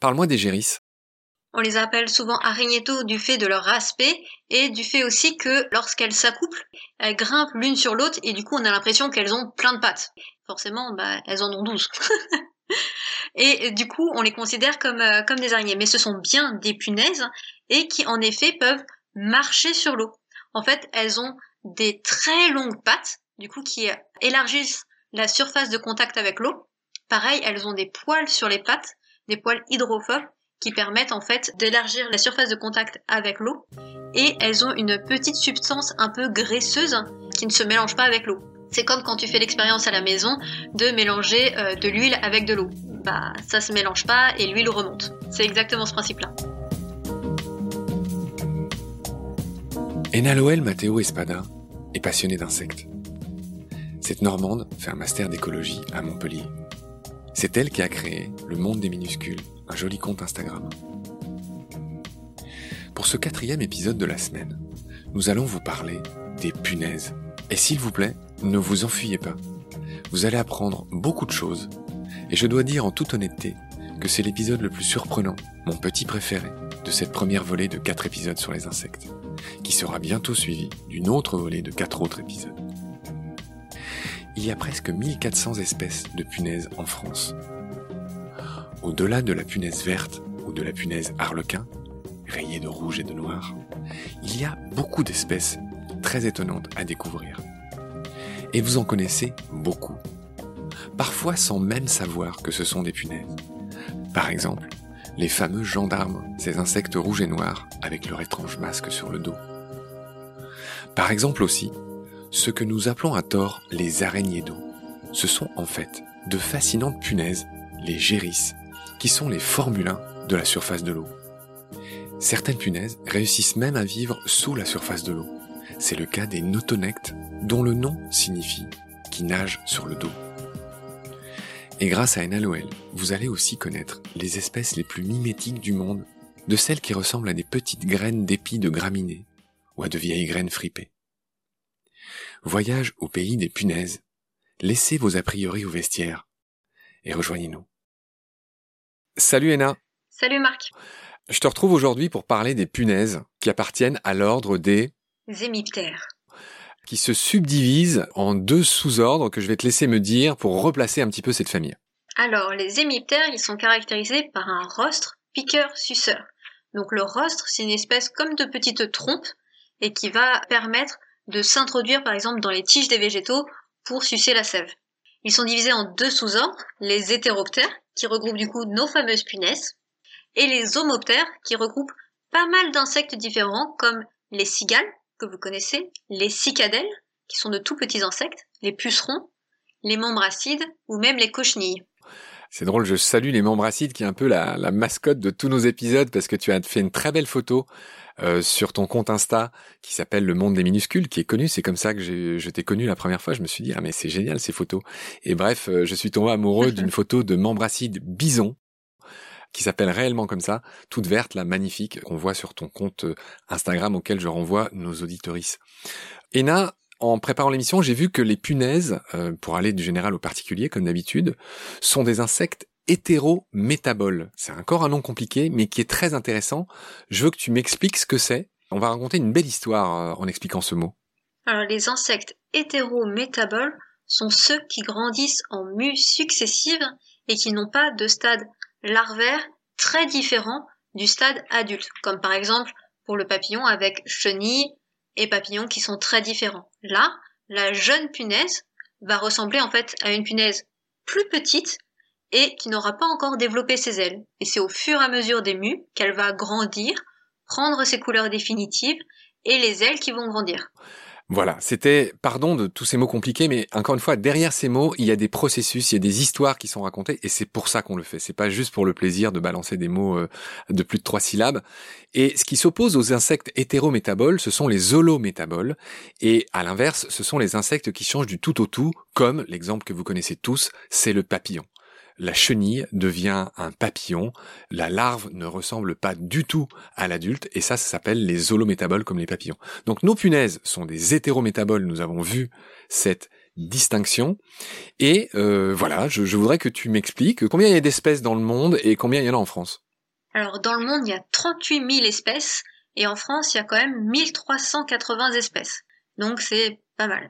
Parle-moi des gérisses. On les appelle souvent araignétos du fait de leur aspect et du fait aussi que lorsqu'elles s'accouplent, elles grimpent l'une sur l'autre et du coup on a l'impression qu'elles ont plein de pattes. Forcément, bah, elles en ont douze. et du coup on les considère comme, euh, comme des araignées. Mais ce sont bien des punaises et qui en effet peuvent marcher sur l'eau. En fait, elles ont des très longues pattes, du coup qui élargissent la surface de contact avec l'eau. Pareil, elles ont des poils sur les pattes, des poils hydrophobes qui permettent en fait d'élargir la surface de contact avec l'eau et elles ont une petite substance un peu graisseuse qui ne se mélange pas avec l'eau. C'est comme quand tu fais l'expérience à la maison de mélanger euh, de l'huile avec de l'eau. Bah ça se mélange pas et l'huile remonte. C'est exactement ce principe-là. Enaloel Matteo Espada est passionnée d'insectes. Cette Normande fait un master d'écologie à Montpellier. C'est elle qui a créé Le Monde des Minuscules, un joli compte Instagram. Pour ce quatrième épisode de la semaine, nous allons vous parler des punaises. Et s'il vous plaît, ne vous enfuyez pas. Vous allez apprendre beaucoup de choses. Et je dois dire en toute honnêteté que c'est l'épisode le plus surprenant, mon petit préféré, de cette première volée de quatre épisodes sur les insectes, qui sera bientôt suivi d'une autre volée de quatre autres épisodes. Il y a presque 1400 espèces de punaises en France, au-delà de la punaise verte ou de la punaise harlequin, rayée de rouge et de noir, il y a beaucoup d'espèces très étonnantes à découvrir. Et vous en connaissez beaucoup. Parfois sans même savoir que ce sont des punaises. Par exemple, les fameux gendarmes, ces insectes rouges et noirs avec leur étrange masque sur le dos. Par exemple aussi, ce que nous appelons à tort les araignées d'eau. Ce sont en fait de fascinantes punaises, les gérisses, qui sont les formulins de la surface de l'eau. Certaines punaises réussissent même à vivre sous la surface de l'eau. C'est le cas des notonectes, dont le nom signifie qui nagent sur le dos. Et grâce à NaLOL, vous allez aussi connaître les espèces les plus mimétiques du monde, de celles qui ressemblent à des petites graines d'épis de graminées ou à de vieilles graines fripées. Voyage au pays des punaises. Laissez vos a priori au vestiaire et rejoignez-nous. Salut Ena. Salut Marc. Je te retrouve aujourd'hui pour parler des punaises qui appartiennent à l'ordre des hémiptères qui se subdivisent en deux sous-ordres que je vais te laisser me dire pour replacer un petit peu cette famille. Alors, les hémiptères, ils sont caractérisés par un rostre piqueur-suceur. Donc le rostre, c'est une espèce comme de petite trompe et qui va permettre de s'introduire par exemple dans les tiges des végétaux pour sucer la sève. Ils sont divisés en deux sous-ordres, les hétéroptères, qui regroupent du coup nos fameuses punaises, et les homoptères, qui regroupent pas mal d'insectes différents, comme les cigales, que vous connaissez, les cicadelles, qui sont de tout petits insectes, les pucerons, les membres acides, ou même les cochenilles. C'est drôle, je salue les membres acides qui est un peu la, mascotte de tous nos épisodes parce que tu as fait une très belle photo euh, sur ton compte Insta qui s'appelle Le Monde des Minuscules, qui est connu. C'est comme ça que je t'ai connu la première fois. Je me suis dit, ah mais c'est génial ces photos. Et bref, euh, je suis tombé amoureux d'une photo de membre acide bison qui s'appelle réellement comme ça, toute verte, là, magnifique, qu'on voit sur ton compte euh, Instagram auquel je renvoie nos auditorices. Ena, en préparant l'émission, j'ai vu que les punaises, euh, pour aller du général au particulier comme d'habitude, sont des insectes hétérométaboles. C'est encore un nom compliqué, mais qui est très intéressant. Je veux que tu m'expliques ce que c'est. On va raconter une belle histoire euh, en expliquant ce mot. Alors, les insectes hétérométaboles sont ceux qui grandissent en mues successives et qui n'ont pas de stade larvaire très différent du stade adulte, comme par exemple pour le papillon avec chenilles, et papillons qui sont très différents. Là, la jeune punaise va ressembler en fait à une punaise plus petite et qui n'aura pas encore développé ses ailes. Et c'est au fur et à mesure des mues qu'elle va grandir, prendre ses couleurs définitives et les ailes qui vont grandir. Voilà, c'était, pardon de tous ces mots compliqués, mais encore une fois, derrière ces mots, il y a des processus, il y a des histoires qui sont racontées, et c'est pour ça qu'on le fait. C'est pas juste pour le plaisir de balancer des mots euh, de plus de trois syllabes. Et ce qui s'oppose aux insectes hétérométaboles, ce sont les holométaboles, et à l'inverse, ce sont les insectes qui changent du tout au tout, comme l'exemple que vous connaissez tous, c'est le papillon la chenille devient un papillon, la larve ne ressemble pas du tout à l'adulte, et ça, ça s'appelle les holométaboles comme les papillons. Donc nos punaises sont des hétérométaboles, nous avons vu cette distinction. Et euh, voilà, je, voudrais que tu m'expliques combien il y a d'espèces dans le monde et combien il y en a en France. Alors dans le monde, il y a 38 000 espèces et en France, il y a quand même 1380 espèces. Donc c'est pas mal.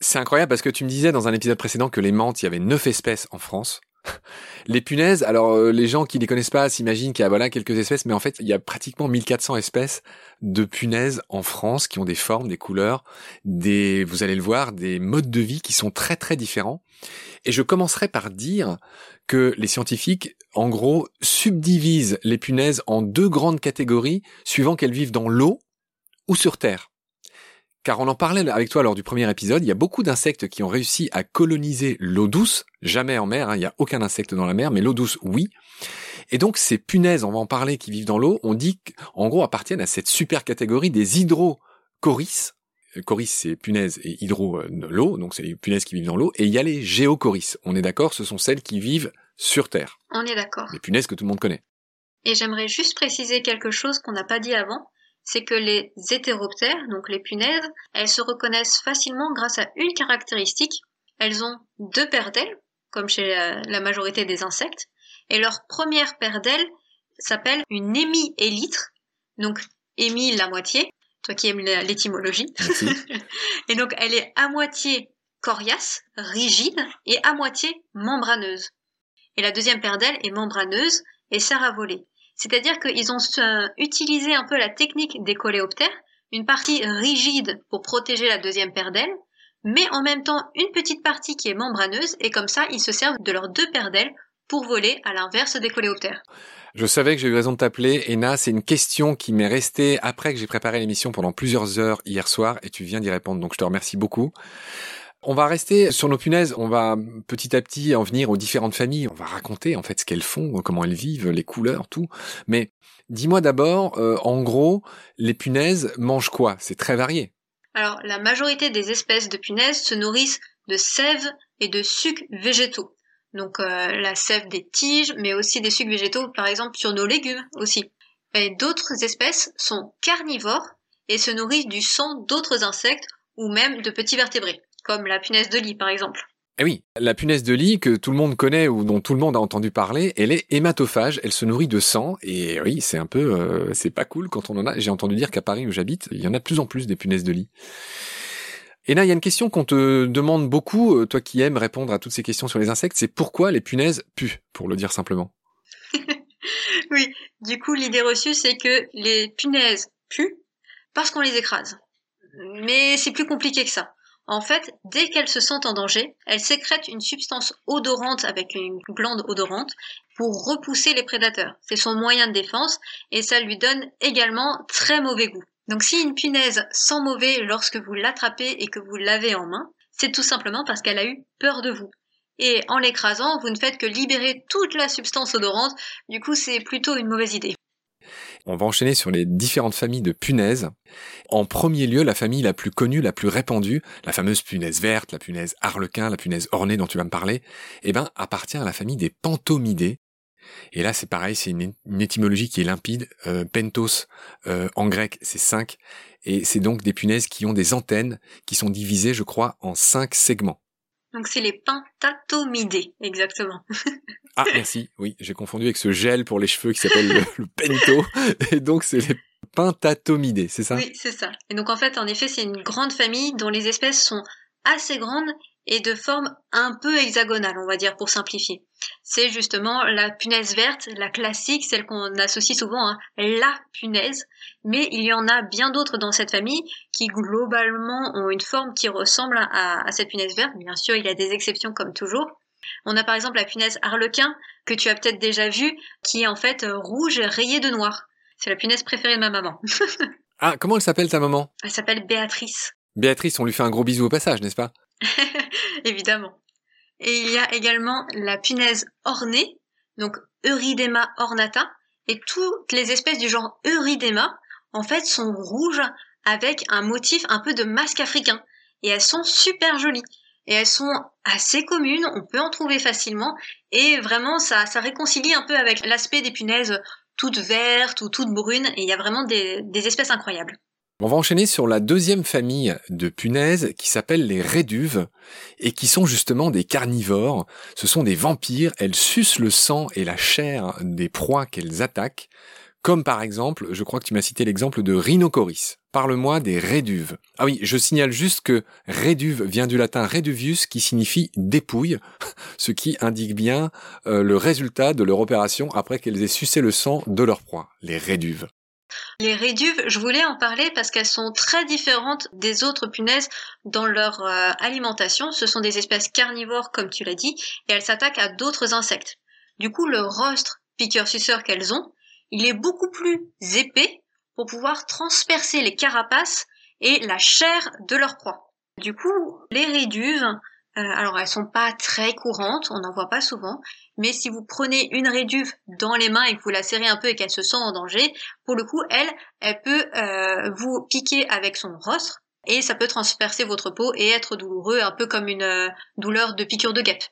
C'est incroyable parce que tu me disais dans un épisode précédent que les menthes, il y avait 9 espèces en France. Les punaises, alors euh, les gens qui les connaissent pas s'imaginent qu'il y a voilà quelques espèces, mais en fait il y a pratiquement 1400 espèces de punaises en France qui ont des formes, des couleurs, des, vous allez le voir, des modes de vie qui sont très très différents. Et je commencerai par dire que les scientifiques, en gros, subdivisent les punaises en deux grandes catégories suivant qu'elles vivent dans l'eau ou sur Terre. Car on en parlait avec toi lors du premier épisode, il y a beaucoup d'insectes qui ont réussi à coloniser l'eau douce, jamais en mer, hein, il n'y a aucun insecte dans la mer, mais l'eau douce, oui. Et donc ces punaises, on va en parler, qui vivent dans l'eau, on dit qu'en gros appartiennent à cette super catégorie des hydrocoris. Euh, coris, c'est punaise et hydro, euh, l'eau, donc c'est les punaises qui vivent dans l'eau. Et il y a les géocoris. On est d'accord, ce sont celles qui vivent sur Terre. On est d'accord. Les punaises que tout le monde connaît. Et j'aimerais juste préciser quelque chose qu'on n'a pas dit avant c'est que les hétéroptères, donc les punaises, elles se reconnaissent facilement grâce à une caractéristique. Elles ont deux paires d'ailes, comme chez la majorité des insectes, et leur première paire d'ailes s'appelle une hémi-élytre, donc hémi la moitié, toi qui aimes l'étymologie. et donc elle est à moitié coriace, rigide, et à moitié membraneuse. Et la deuxième paire d'ailes est membraneuse et sert à voler. C'est-à-dire qu'ils ont euh, utilisé un peu la technique des coléoptères, une partie rigide pour protéger la deuxième paire d'ailes, mais en même temps une petite partie qui est membraneuse, et comme ça, ils se servent de leurs deux paires d'ailes pour voler à l'inverse des coléoptères. Je savais que j'ai eu raison de t'appeler. Ena, c'est une question qui m'est restée après que j'ai préparé l'émission pendant plusieurs heures hier soir et tu viens d'y répondre. Donc je te remercie beaucoup. On va rester sur nos punaises, on va petit à petit en venir aux différentes familles, on va raconter en fait ce qu'elles font, comment elles vivent, les couleurs, tout. Mais dis-moi d'abord, euh, en gros, les punaises mangent quoi? C'est très varié. Alors, la majorité des espèces de punaises se nourrissent de sève et de sucs végétaux. Donc euh, la sève des tiges, mais aussi des sucs végétaux, par exemple sur nos légumes aussi. Et d'autres espèces sont carnivores et se nourrissent du sang d'autres insectes ou même de petits vertébrés comme la punaise de lit par exemple. Eh oui, la punaise de lit que tout le monde connaît ou dont tout le monde a entendu parler, elle est hématophage, elle se nourrit de sang et oui, c'est un peu, euh, c'est pas cool quand on en a. J'ai entendu dire qu'à Paris où j'habite, il y en a de plus en plus des punaises de lit. Et là, il y a une question qu'on te demande beaucoup, euh, toi qui aimes répondre à toutes ces questions sur les insectes, c'est pourquoi les punaises puent, pour le dire simplement. oui, du coup, l'idée reçue, c'est que les punaises puent parce qu'on les écrase. Mais c'est plus compliqué que ça. En fait, dès qu'elles se sentent en danger, elles sécrètent une substance odorante avec une glande odorante pour repousser les prédateurs. C'est son moyen de défense et ça lui donne également très mauvais goût. Donc si une punaise sent mauvais lorsque vous l'attrapez et que vous l'avez en main, c'est tout simplement parce qu'elle a eu peur de vous. Et en l'écrasant, vous ne faites que libérer toute la substance odorante, du coup c'est plutôt une mauvaise idée. On va enchaîner sur les différentes familles de punaises. En premier lieu, la famille la plus connue, la plus répandue, la fameuse punaise verte, la punaise harlequin, la punaise ornée dont tu vas me parler, eh ben, appartient à la famille des pantomidés. Et là, c'est pareil, c'est une, étymologie qui est limpide. Euh, pentos, euh, en grec, c'est cinq. Et c'est donc des punaises qui ont des antennes qui sont divisées, je crois, en cinq segments. Donc c'est les pentatomidés, exactement. ah merci, oui, j'ai confondu avec ce gel pour les cheveux qui s'appelle le, pento. Et donc c'est les pentatomidés, c'est ça? Oui, c'est ça. Et donc en fait, en effet, c'est une grande famille dont les espèces sont assez grandes et de forme un peu hexagonale, on va dire, pour simplifier. C'est justement la punaise verte, la classique, celle qu'on associe souvent à la punaise, mais il y en a bien d'autres dans cette famille qui globalement ont une forme qui ressemble à, cette punaise verte. Bien sûr, il y a des exceptions comme toujours. On a par exemple la punaise harlequin, que tu as peut-être déjà vue, qui est en fait rouge rayée de noir. C'est la punaise préférée de ma maman. ah, comment elle s'appelle ta maman? Elle s'appelle Béatrice. Béatrice, on lui fait un gros bisou au passage, n'est-ce pas? Évidemment. Et il y a également la punaise ornée, donc Eurydema ornata, et toutes les espèces du genre Eurydema, en fait, sont rouges avec un motif un peu de masque africain. Et elles sont super jolies. Et elles sont assez communes, on peut en trouver facilement, et vraiment, ça, réconcilie un peu avec l'aspect des punaises toutes vertes ou toutes brunes, et il y a vraiment des, des espèces incroyables. On va enchaîner sur la deuxième famille de punaises qui s'appelle les réduves et qui sont justement des carnivores. Ce sont des vampires, elles sucent le sang et la chair des proies qu'elles attaquent. Comme par exemple, je crois que tu m'as cité l'exemple de Rhinocoris. Parle-moi des réduves. Ah oui, je signale juste que réduve vient du latin reduvius qui signifie dépouille, ce qui indique bien euh, le résultat de leur opération après qu'elles aient sucé le sang de leur proie, les réduves. Les réduves, je voulais en parler parce qu'elles sont très différentes des autres punaises dans leur euh, alimentation. Ce sont des espèces carnivores, comme tu l'as dit, et elles s'attaquent à d'autres insectes. Du coup, le rostre piqueur-suceur qu'elles ont, il est beaucoup plus épais pour pouvoir transpercer les carapaces et la chair de leur proie. Du coup, les réduves, euh, alors elles sont pas très courantes, on n'en voit pas souvent, mais si vous prenez une réduve dans les mains et que vous la serrez un peu et qu'elle se sent en danger, pour le coup, elle, elle peut euh, vous piquer avec son rostre et ça peut transpercer votre peau et être douloureux, un peu comme une euh, douleur de piqûre de guêpe.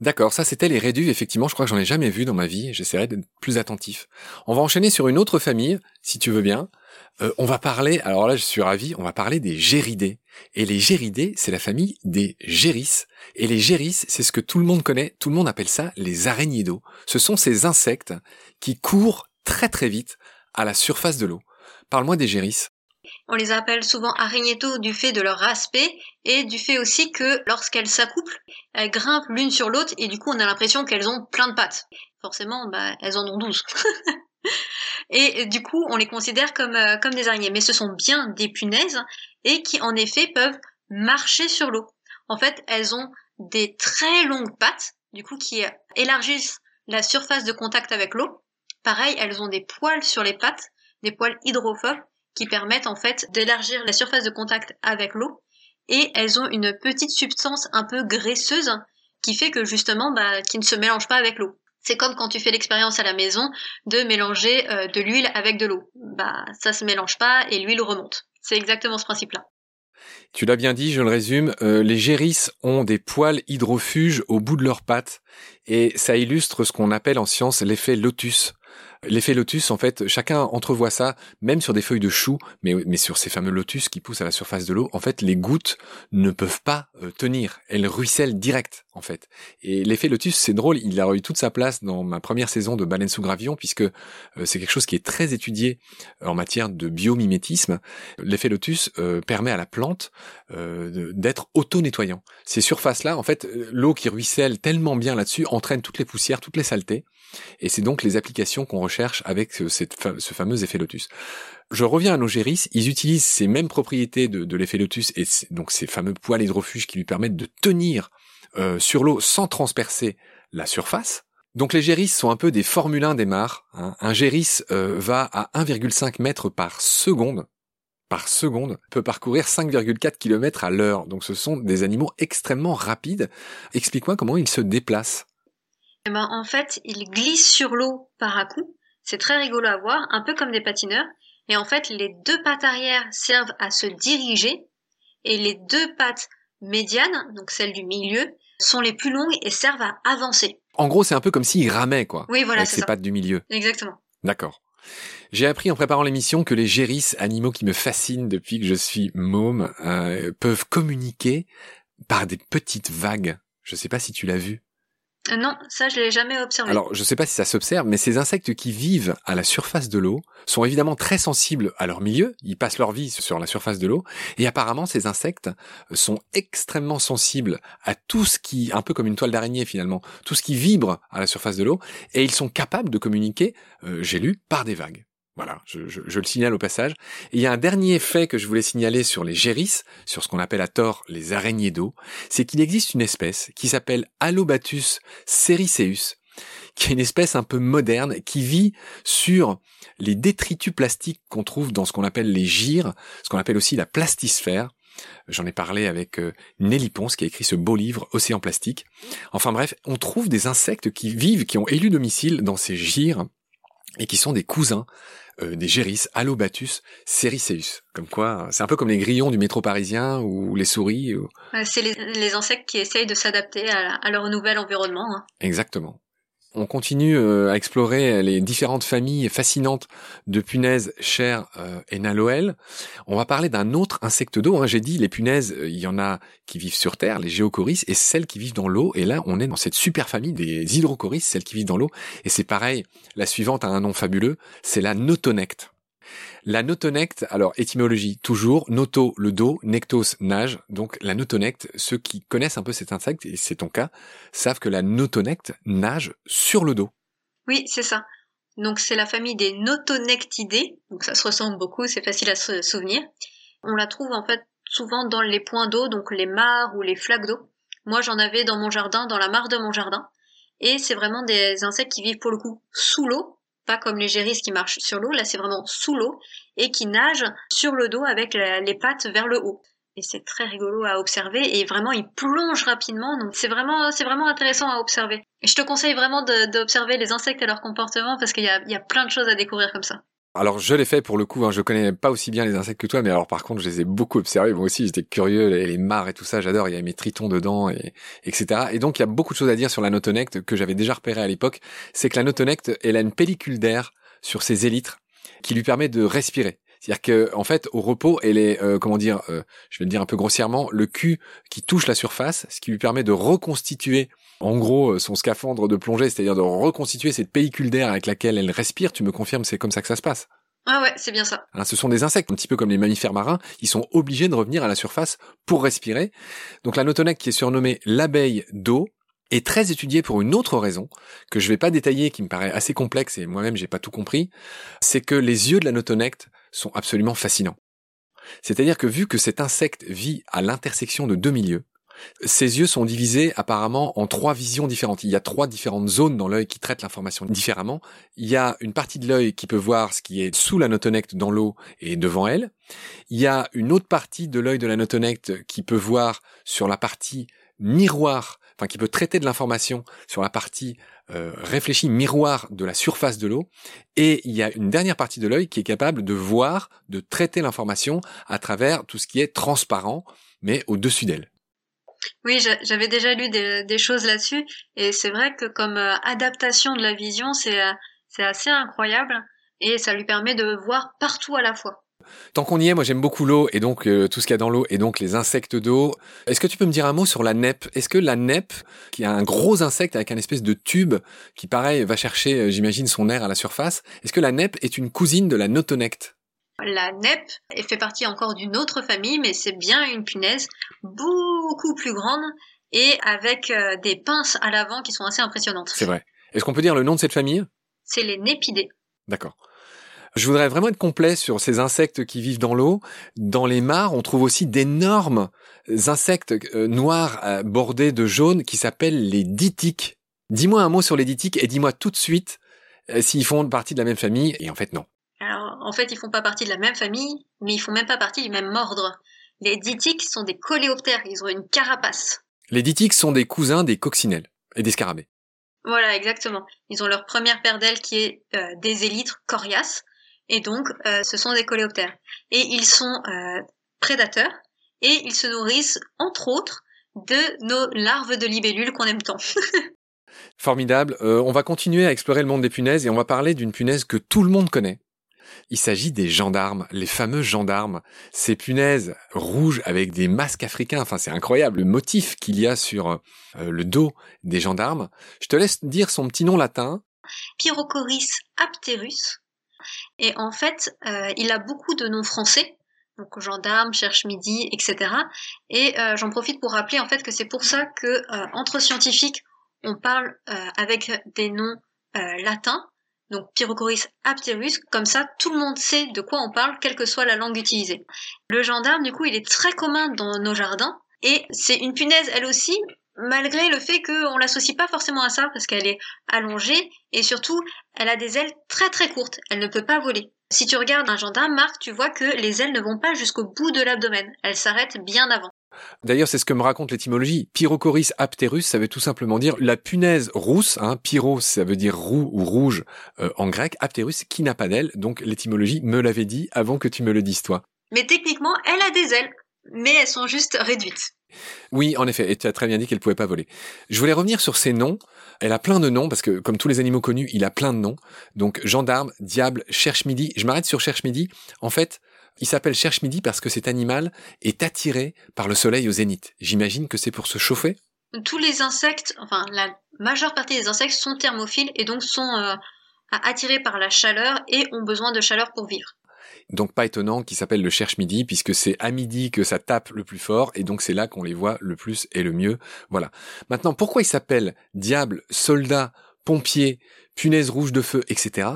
D'accord, ça c'était les réduves, effectivement, je crois que j'en ai jamais vu dans ma vie, j'essaierai d'être plus attentif. On va enchaîner sur une autre famille, si tu veux bien. Euh, on va parler, alors là je suis ravi, on va parler des géridés. Et les géridés, c'est la famille des géris. Et les géris, c'est ce que tout le monde connaît, tout le monde appelle ça les araignées d'eau. Ce sont ces insectes qui courent très très vite à la surface de l'eau. Parle-moi des géris. On les appelle souvent araignétos du fait de leur aspect et du fait aussi que lorsqu'elles s'accouplent, elles grimpent l'une sur l'autre et du coup on a l'impression qu'elles ont plein de pattes. Forcément, bah, elles en ont douze. et du coup on les considère comme, euh, comme des araignées. Mais ce sont bien des punaises et qui en effet peuvent marcher sur l'eau. En fait, elles ont des très longues pattes, du coup qui élargissent la surface de contact avec l'eau. Pareil, elles ont des poils sur les pattes, des poils hydrophobes qui permettent en fait d'élargir la surface de contact avec l'eau et elles ont une petite substance un peu graisseuse qui fait que justement bah, qui ne se mélange pas avec l'eau. C'est comme quand tu fais l'expérience à la maison de mélanger euh, de l'huile avec de l'eau. Bah ça se mélange pas et l'huile remonte. C'est exactement ce principe-là. Tu l'as bien dit, je le résume, euh, les géris ont des poils hydrofuges au bout de leurs pattes et ça illustre ce qu'on appelle en science l'effet lotus. L'effet lotus, en fait, chacun entrevoit ça, même sur des feuilles de chou, mais, mais sur ces fameux lotus qui poussent à la surface de l'eau. En fait, les gouttes ne peuvent pas euh, tenir. Elles ruissellent direct, en fait. Et l'effet lotus, c'est drôle, il a eu toute sa place dans ma première saison de Baleine sous gravillon, puisque euh, c'est quelque chose qui est très étudié en matière de biomimétisme. L'effet lotus euh, permet à la plante d'être auto-nettoyant. Ces surfaces-là, en fait, l'eau qui ruisselle tellement bien là-dessus entraîne toutes les poussières, toutes les saletés. Et c'est donc les applications qu'on recherche avec ce, fameux effet lotus. Je reviens à nos géris, ils utilisent ces mêmes propriétés de, l'effet lotus et donc ces fameux poils hydrofuges qui lui permettent de tenir euh, sur l'eau sans transpercer la surface. Donc les géris sont un peu des Formule 1 des mares. Hein. Un géris euh, va à 1,5 mètres par seconde par seconde peut parcourir 5,4 km à l'heure. Donc ce sont des animaux extrêmement rapides. Explique-moi comment ils se déplacent. Eh ben, en fait, ils glissent sur l'eau par à coup. C'est très rigolo à voir, un peu comme des patineurs. Et en fait, les deux pattes arrière servent à se diriger et les deux pattes médianes, donc celles du milieu, sont les plus longues et servent à avancer. En gros, c'est un peu comme s'ils ramaient, quoi. Oui, voilà, avec ces pattes du milieu. Exactement. D'accord. J'ai appris en préparant l'émission que les géris, animaux qui me fascinent depuis que je suis môme, euh, peuvent communiquer par des petites vagues. Je sais pas si tu l'as vu. Euh, non, ça je l'ai jamais observé. Alors, je ne sais pas si ça s'observe, mais ces insectes qui vivent à la surface de l'eau sont évidemment très sensibles à leur milieu. Ils passent leur vie sur la surface de l'eau, et apparemment ces insectes sont extrêmement sensibles à tout ce qui, un peu comme une toile d'araignée finalement, tout ce qui vibre à la surface de l'eau, et ils sont capables de communiquer, euh, j'ai lu, par des vagues. Voilà, je, le signale au passage. Et il y a un dernier fait que je voulais signaler sur les géris, sur ce qu'on appelle à tort les araignées d'eau, c'est qu'il existe une espèce qui s'appelle Allobatus sericeus, qui est une espèce un peu moderne qui vit sur les détritus plastiques qu'on trouve dans ce qu'on appelle les gires, ce qu'on appelle aussi la plastisphère. J'en ai parlé avec euh, Nelly Ponce qui a écrit ce beau livre Océan plastique. Enfin bref, on trouve des insectes qui vivent, qui ont élu domicile dans ces gires et qui sont des cousins euh, des géris, Allobatus sericeus. Comme quoi, c'est un peu comme les grillons du métro parisien ou les souris. C'est les, insectes qui essayent de s'adapter à, leur nouvel environnement. Hein. Exactement. On continue euh, à explorer les différentes familles fascinantes de punaises chères euh, et naloël. On va parler d'un autre insecte d'eau. Hein. J'ai dit les punaises, euh, il y en a qui vivent sur Terre, les géocoris, et celles qui vivent dans l'eau. Et là, on est dans cette super famille des hydrocoris, celles qui vivent dans l'eau. Et c'est pareil, la suivante a un nom fabuleux, c'est la notonecte. La notonecte, alors étymologie toujours, noto le dos, nectos nage, donc la notonecte, ceux qui connaissent un peu cet insecte, et c'est ton cas, savent que la notonecte nage sur le dos. Oui, c'est ça. Donc c'est la famille des notonectidés, donc ça se ressemble beaucoup, c'est facile à se souvenir. On la trouve en fait souvent dans les points d'eau, donc les mares ou les flaques d'eau. Moi j'en avais dans mon jardin, dans la mare de mon jardin. Et c'est vraiment des insectes qui vivent pour le coup sous l'eau, pas comme les gérisses qui marchent sur l'eau, là c'est vraiment sous l'eau et qui nagent sur le dos avec les pattes vers le haut. Et c'est très rigolo à observer et vraiment ils plongent rapidement donc c'est vraiment c'est vraiment intéressant à observer. Et je te conseille vraiment d'observer les insectes et leur comportement parce qu'il y a, il y a plein de choses à découvrir comme ça. Alors je l'ai fait pour le coup, hein, je connais pas aussi bien les insectes que toi, mais alors par contre je les ai beaucoup observés. Moi aussi j'étais curieux, les, les mares et tout ça, j'adore. Il y a mes tritons dedans et etc. Et donc il y a beaucoup de choses à dire sur la notonecte que j'avais déjà repéré à l'époque. C'est que la notonecte, elle a une pellicule d'air sur ses élytres qui lui permet de respirer. C'est-à-dire que en fait, au repos, elle est, euh, comment dire, euh, je vais dire un peu grossièrement, le cul qui touche la surface, ce qui lui permet de reconstituer, en gros, euh, son scaphandre de plongée, c'est-à-dire de reconstituer cette pellicule d'air avec laquelle elle respire. Tu me confirmes, c'est comme ça que ça se passe Ah ouais, c'est bien ça. Hein, ce sont des insectes, un petit peu comme les mammifères marins, ils sont obligés de revenir à la surface pour respirer. Donc la notonec qui est surnommée l'abeille d'eau, est très étudiée pour une autre raison que je vais pas détailler, qui me paraît assez complexe et moi-même j'ai pas tout compris, c'est que les yeux de la notonecte sont absolument fascinants. C'est-à-dire que vu que cet insecte vit à l'intersection de deux milieux, ses yeux sont divisés apparemment en trois visions différentes. Il y a trois différentes zones dans l'œil qui traitent l'information différemment. Il y a une partie de l'œil qui peut voir ce qui est sous la notonecte dans l'eau et devant elle. Il y a une autre partie de l'œil de la notonecte qui peut voir sur la partie miroir, enfin qui peut traiter de l'information sur la partie euh, réfléchi miroir de la surface de l'eau, et il y a une dernière partie de l'œil qui est capable de voir, de traiter l'information à travers tout ce qui est transparent, mais au-dessus d'elle. Oui, j'avais déjà lu des, choses là-dessus, et c'est vrai que comme euh, adaptation de la vision, euh, c'est assez incroyable, et ça lui permet de voir partout à la fois. Tant qu'on y est, moi j'aime beaucoup l'eau et donc euh, tout ce qu'il y a dans l'eau et donc les insectes d'eau. Est-ce que tu peux me dire un mot sur la neppe? Est-ce que la neppe, qui est un gros insecte avec un espèce de tube qui pareil va chercher, j'imagine, son air à la surface, est-ce que la neppe est une cousine de la notonecte? La neppe fait partie encore d'une autre famille, mais c'est bien une punaise beaucoup plus grande et avec euh, des pinces à l'avant qui sont assez impressionnantes. C'est vrai. Est-ce qu'on peut dire le nom de cette famille? C'est les népidés. D'accord. Je voudrais vraiment être complet sur ces insectes qui vivent dans l'eau. Dans les mares, on trouve aussi d'énormes insectes euh, noirs euh, bordés de jaune qui s'appellent les ditiques. Dis-moi un mot sur les ditiques et dis-moi tout de suite s'ils font partie de la même famille. Et en fait, non. Alors, en fait, ils font pas partie de la même famille, mais ils font même pas partie du même ordre. Les ditiques sont des coléoptères, ils ont une carapace. Les ditiques sont des cousins des coccinelles et des scarabées. Voilà, exactement. Ils ont leur première paire d'ailes qui est des élytres coriaces, et donc euh, ce sont des coléoptères. Et ils sont euh, prédateurs et ils se nourrissent entre autres de nos larves de libellules qu'on aime tant. Formidable. Euh, on va continuer à explorer le monde des punaises et on va parler d'une punaise que tout le monde connaît. Il s'agit des gendarmes, les fameux gendarmes. Ces punaises rouges avec des masques africains. Enfin, c'est incroyable le motif qu'il y a sur le dos des gendarmes. Je te laisse dire son petit nom latin. Pyrocoris apterus, et en fait, euh, il a beaucoup de noms français, donc gendarme, cherche midi, etc. Et euh, j'en profite pour rappeler en fait que c'est pour ça que euh, entre scientifiques, on parle avec des noms latins, donc Pyrocoris apterus, comme ça tout le monde sait de quoi on parle, quelle que soit la langue utilisée. Le gendarme, du coup, il est très commun dans nos jardins, et c'est une punaise, elle aussi, malgré le fait qu'on l'associe pas forcément à ça parce qu'elle est allongée et surtout elle a des ailes très très courtes, elle ne peut pas voler. Si tu regardes un gendarme, Marc, tu vois que les ailes ne vont pas jusqu'au bout de l'abdomen, elles s'arrêtent bien avant. D'ailleurs, c'est ce que me raconte l'étymologie. Pyrocoris apterus, ça veut tout simplement dire la punaise rousse. Hein, pyro, ça veut dire roux ou rouge euh, en grec. Apterus, qui n'a pas d'ailes. Donc l'étymologie me l'avait dit avant que tu me le dises toi. Mais techniquement, elle a des ailes, mais elles sont juste réduites. Oui, en effet, et tu as très bien dit qu'elle pouvait pas voler. Je voulais revenir sur ces noms. Elle a plein de noms, parce que comme tous les animaux connus, il a plein de noms. Donc gendarme, diable, cherche midi. Je m'arrête sur cherche midi. En fait, il s'appelle cherche midi parce que cet animal est attiré par le soleil au zénith. J'imagine que c'est pour se chauffer Tous les insectes, enfin la majeure partie des insectes sont thermophiles et donc sont euh, attirés par la chaleur et ont besoin de chaleur pour vivre. Donc pas étonnant qu'il s'appelle le cherche midi puisque c'est à midi que ça tape le plus fort et donc c'est là qu'on les voit le plus et le mieux. Voilà. Maintenant, pourquoi il s'appelle diable, soldat, pompier, punaise rouge de feu, etc.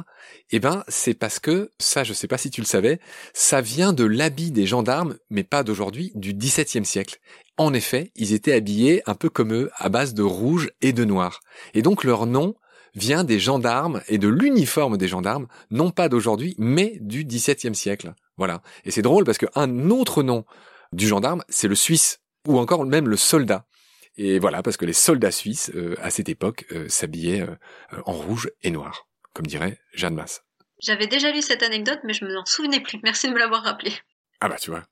Eh ben, c'est parce que, ça je sais pas si tu le savais, ça vient de l'habit des gendarmes, mais pas d'aujourd'hui, du XVIIe siècle. En effet, ils étaient habillés un peu comme eux, à base de rouge et de noir. Et donc leur nom vient des gendarmes et de l'uniforme des gendarmes, non pas d'aujourd'hui, mais du XVIIe siècle. Voilà. Et c'est drôle parce qu'un autre nom du gendarme, c'est le Suisse, ou encore même le soldat. Et voilà, parce que les soldats suisses, euh, à cette époque, euh, s'habillaient euh, en rouge et noir, comme dirait Jeanne Masse. J'avais déjà lu cette anecdote, mais je me en souvenais plus. Merci de me l'avoir rappelé. Ah bah tu vois.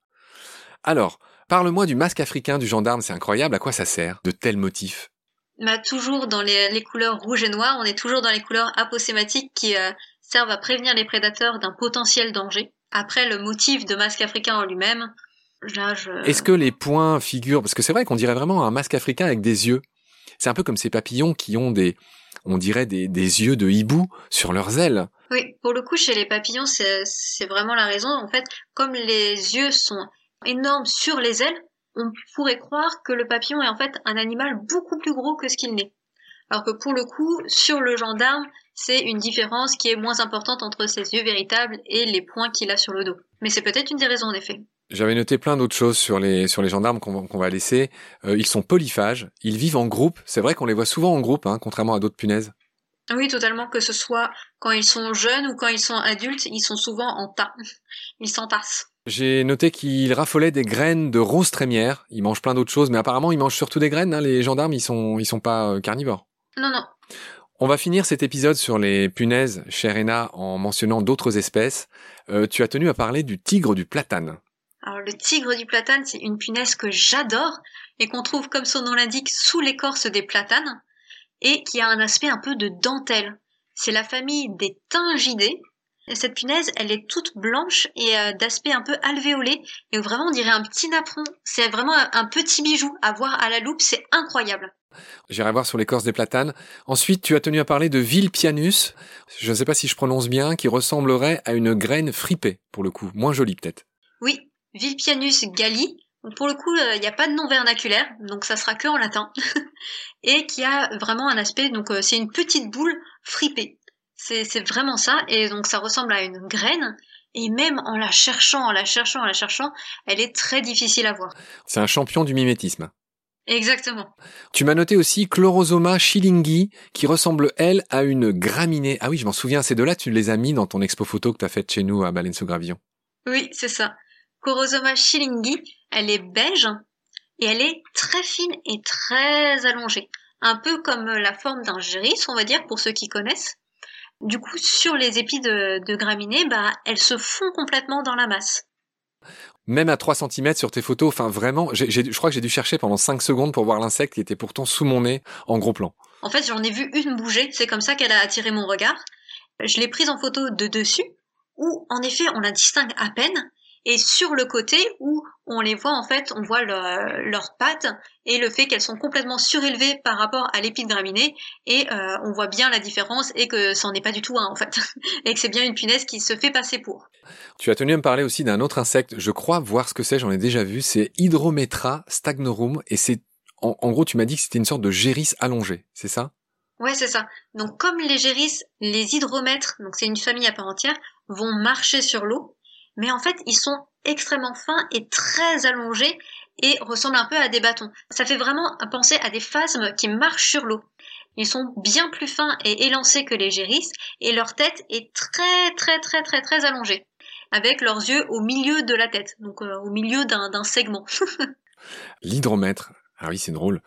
Alors, parle-moi du masque africain du gendarme, c'est incroyable, à quoi ça sert de tels motifs? Bah, toujours dans les, couleurs rouge et noir, on est toujours dans les couleurs aposématiques qui servent à prévenir les prédateurs d'un potentiel danger. Après, le motif de masque africain en lui-même, je... Est-ce que les points figurent Parce que c'est vrai qu'on dirait vraiment un masque africain avec des yeux. C'est un peu comme ces papillons qui ont des, on dirait des, des yeux de hibou sur leurs ailes. Oui, pour le coup, chez les papillons, c'est vraiment la raison. En fait, comme les yeux sont énormes sur les ailes, on pourrait croire que le papillon est en fait un animal beaucoup plus gros que ce qu'il n'est. Alors que pour le coup, sur le gendarme, c'est une différence qui est moins importante entre ses yeux véritables et les points qu'il a sur le dos. Mais c'est peut-être une des raisons en effet. J'avais noté plein d'autres choses sur les sur les gendarmes qu'on va laisser. Euh, ils sont polyphages, ils vivent en groupe. C'est vrai qu'on les voit souvent en groupe, hein, contrairement à d'autres punaises. Oui, totalement. Que ce soit quand ils sont jeunes ou quand ils sont adultes, ils sont souvent en tas. Ils s'entassent. J'ai noté qu'il raffolait des graines de rose trémière. Il mange plein d'autres choses, mais apparemment il mange surtout des graines. Hein. Les gendarmes, ils sont, ils sont pas euh, carnivores. Non, non. On va finir cet épisode sur les punaises, chère Ena, en mentionnant d'autres espèces. Euh, tu as tenu à parler du tigre du platane. Alors le tigre du platane, c'est une punaise que j'adore et qu'on trouve, comme son nom l'indique, sous l'écorce des platanes et qui a un aspect un peu de dentelle. C'est la famille des Tingidés cette punaise, elle est toute blanche et euh, d'aspect un peu alvéolé. Et vraiment, on dirait un petit napperon. C'est vraiment un, petit bijou à voir à la loupe. C'est incroyable. J'irai voir sur l'écorce des platanes. Ensuite, tu as tenu à parler de Vilpianus. Je ne sais pas si je prononce bien, qui ressemblerait à une graine fripée, pour le coup. Moins jolie, peut-être. Oui, Vilpianus galli. Pour le coup, euh, il n'y a pas de nom vernaculaire, donc ça sera que en latin. et qui a vraiment un aspect, donc euh, c'est une petite boule fripée. C'est vraiment ça, et donc ça ressemble à une graine, et même en la cherchant, en la cherchant, en la cherchant, elle est très difficile à voir. C'est un champion du mimétisme. Exactement. Tu m'as noté aussi Chlorosoma shillingi, qui ressemble, elle, à une graminée. Ah oui, je m'en souviens, ces deux-là, tu les as mis dans ton expo photo que tu as faite chez nous à Baleine sous Gravillon. Oui, c'est ça. Chlorosoma shillingi, elle est beige, et elle est très fine et très allongée. Un peu comme la forme d'un géris, on va dire, pour ceux qui connaissent. Du coup, sur les épis de, graminées, bah, elles se font complètement dans la masse. Même à 3 cm sur tes photos, enfin vraiment, je crois que j'ai dû chercher pendant 5 secondes pour voir l'insecte qui était pourtant sous mon nez en gros plan. En fait, j'en ai vu une bouger, c'est comme ça qu'elle a attiré mon regard. Je l'ai prise en photo de dessus, où en effet on la distingue à peine, et sur le côté où on les voit en fait, on voit leurs pattes et le fait qu'elles sont complètement surélevées par rapport à l'épi de graminée et euh, on voit bien la différence et que c'en est pas du tout un en fait et que c'est bien une punaise qui se fait passer pour. Tu as tenu à me parler aussi d'un autre insecte, je crois voir ce que c'est, j'en ai déjà vu, c'est Hydrometra stagnorum et c'est en, en, gros tu m'as dit que c'était une sorte de géris allongé, c'est ça? Ouais, c'est ça. Donc comme les géris, les hydromètres, donc c'est une famille à part entière, vont marcher sur l'eau mais en fait, ils sont extrêmement fins et très allongés et ressemblent un peu à des bâtons. Ça fait vraiment penser à des phasmes qui marchent sur l'eau. Ils sont bien plus fins et élancés que les gérisses et leur tête est très très très très très allongée avec leurs yeux au milieu de la tête, donc euh, au milieu d'un segment. L'hydromètre. Ah oui, c'est drôle.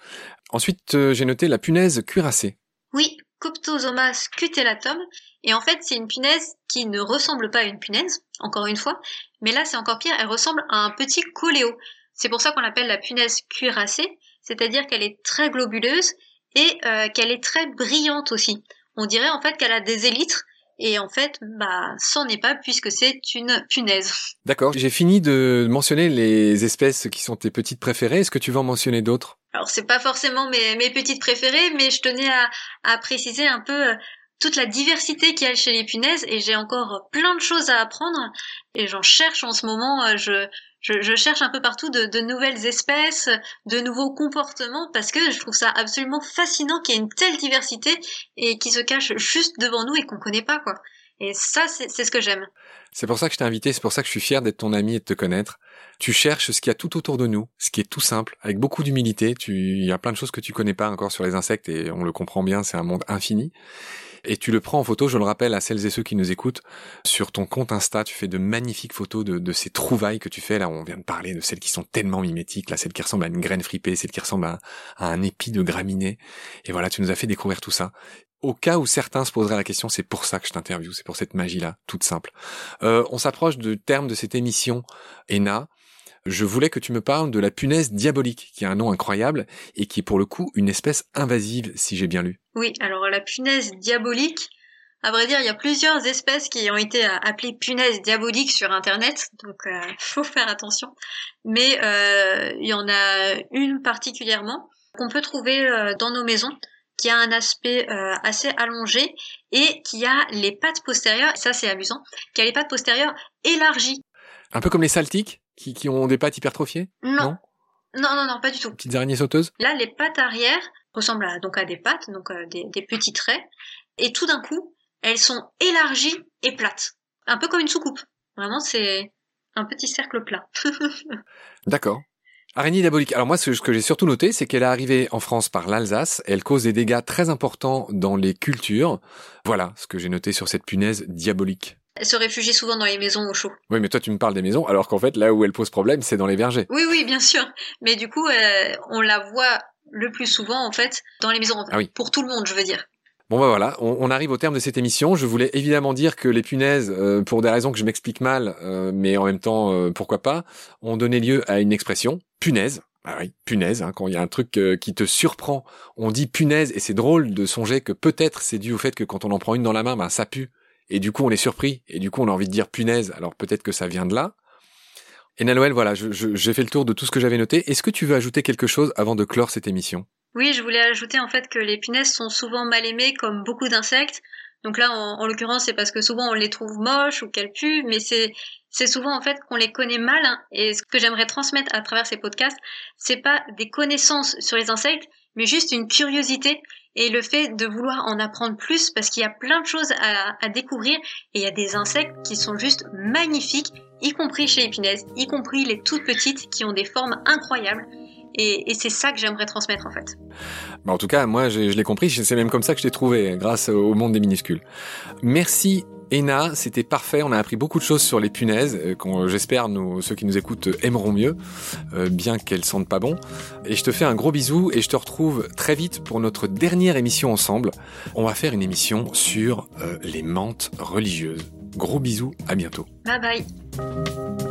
Ensuite, euh, j'ai noté la punaise cuirassée. Oui, Coptosomas cutellatum. Et en fait, c'est une punaise qui ne ressemble pas à une punaise, encore une fois, mais là c'est encore pire, elle ressemble à un petit coléo. C'est pour ça qu'on l'appelle la punaise cuirassée, c'est-à-dire qu'elle est très globuleuse et euh, qu'elle est très brillante aussi. On dirait en fait qu'elle a des élytres et en fait, bah, c'en est pas puisque c'est une punaise. D'accord. J'ai fini de mentionner les espèces qui sont tes petites préférées. Est-ce que tu veux en mentionner d'autres? Alors, c'est pas forcément mes, mes petites préférées, mais je tenais à, à préciser un peu euh, toute la diversité qu'il y a chez les punaises et j'ai encore plein de choses à apprendre et j'en cherche en ce moment. Euh, je, je, cherche un peu partout de, nouvelles espèces, de nouveaux comportements, parce que je trouve ça absolument fascinant qu'il y ait une telle diversité et qui se cache juste devant nous et qu'on connaît pas, quoi. Et ça, c'est ce que j'aime. C'est pour ça que je t'ai invité, c'est pour ça que je suis fier d'être ton ami et de te connaître. Tu cherches ce qu'il y a tout autour de nous, ce qui est tout simple, avec beaucoup d'humilité. Tu, il y a plein de choses que tu connais pas encore sur les insectes et on le comprend bien, c'est un monde infini et tu le prends en photo, je le rappelle à celles et ceux qui nous écoutent, sur ton compte Insta, tu fais de magnifiques photos de, ces trouvailles que tu fais, là on vient de parler de celles qui sont tellement mimétiques, là celle qui ressemble à une graine fripée, celle qui ressemble à, un épi de graminées, et voilà, tu nous as fait découvrir tout ça au cas où certains se poseraient la question, c'est pour ça que je t'interviewe, c'est pour cette magie-là, toute simple. Euh, on s'approche du terme de cette émission, Ena je voulais que tu me parles de la punaise diabolique, qui a un nom incroyable et qui est pour le coup une espèce invasive, si j'ai bien lu. Oui, alors la punaise diabolique, à vrai dire, il y a plusieurs espèces qui ont été euh, appelées punaises diaboliques sur Internet, donc euh, faut faire attention. Mais euh, il y en a une particulièrement qu'on peut trouver euh, dans nos maisons, qui a un aspect assez allongé et qui a les pattes postérieures, ça c'est amusant, qui a les pattes postérieures élargies. Un peu comme les saltiques qui, ont des pattes hypertrophiées non. non? Non, non, pas du tout. Petites araignées sauteuses? Là, les pattes arrière ressemblent à, donc à des pattes, donc euh, des, petits traits, et tout d'un coup, elles sont élargies et plates. Un peu comme une soucoupe. Vraiment, c'est un petit cercle plat. D'accord. Araignée diabolique. Alors moi, ce que j'ai surtout noté, c'est qu'elle est arrivée en France par l'Alsace. Elle cause des dégâts très importants dans les cultures. Voilà ce que j'ai noté sur cette punaise diabolique. Elle se réfugie souvent dans les maisons au chaud. Oui, mais toi tu me parles des maisons, alors qu'en fait là où elle pose problème, c'est dans les vergers. Oui, oui, bien sûr. Mais du coup, euh, on la voit le plus souvent en fait dans les maisons. Ah oui. Pour tout le monde, je veux dire. Bon bah voilà, on, arrive au terme de cette émission. Je voulais évidemment dire que les punaises, euh, pour des raisons que je m'explique mal, euh, mais en même temps pourquoi pas, ont donné lieu à une expression punaise. Ah oui, punaise. Hein, quand il y a un truc qui te surprend, on dit punaise et c'est drôle de songer que peut-être c'est dû au fait que quand on en prend une dans la main, ben ça pue et du coup on est surpris, et du coup on a envie de dire punaise, alors peut-être que ça vient de là. Et Nanoël, voilà, j'ai fait le tour de tout ce que j'avais noté. Est-ce que tu veux ajouter quelque chose avant de clore cette émission? Oui, je voulais ajouter en fait que les punaises sont souvent mal aimées comme beaucoup d'insectes. Donc là, en, l'occurrence, c'est parce que souvent on les trouve moches ou qu'elles puent, mais c'est c'est souvent en fait qu'on les connaît mal. Hein. Et ce que j'aimerais transmettre à travers ces podcasts, c'est pas des connaissances sur les insectes, mais juste une curiosité et le fait de vouloir en apprendre plus parce qu'il y a plein de choses à, découvrir et il y a des insectes qui sont juste magnifiques, y compris chez les punaises, y compris les toutes petites qui ont des formes incroyables. Et, c'est ça que j'aimerais transmettre en fait. Bah en tout cas, moi je, je l'ai compris, c'est même comme ça que je l'ai trouvé, grâce au monde des minuscules. Merci Ena, c'était parfait. On a appris beaucoup de choses sur les punaises, euh, j'espère nous, ceux qui nous écoutent aimeront mieux, euh, bien qu'elles sentent pas bon. Et je te fais un gros bisou et je te retrouve très vite pour notre dernière émission ensemble. On va faire une émission sur euh, les menthes religieuses. Gros bisous, à bientôt. Bye bye.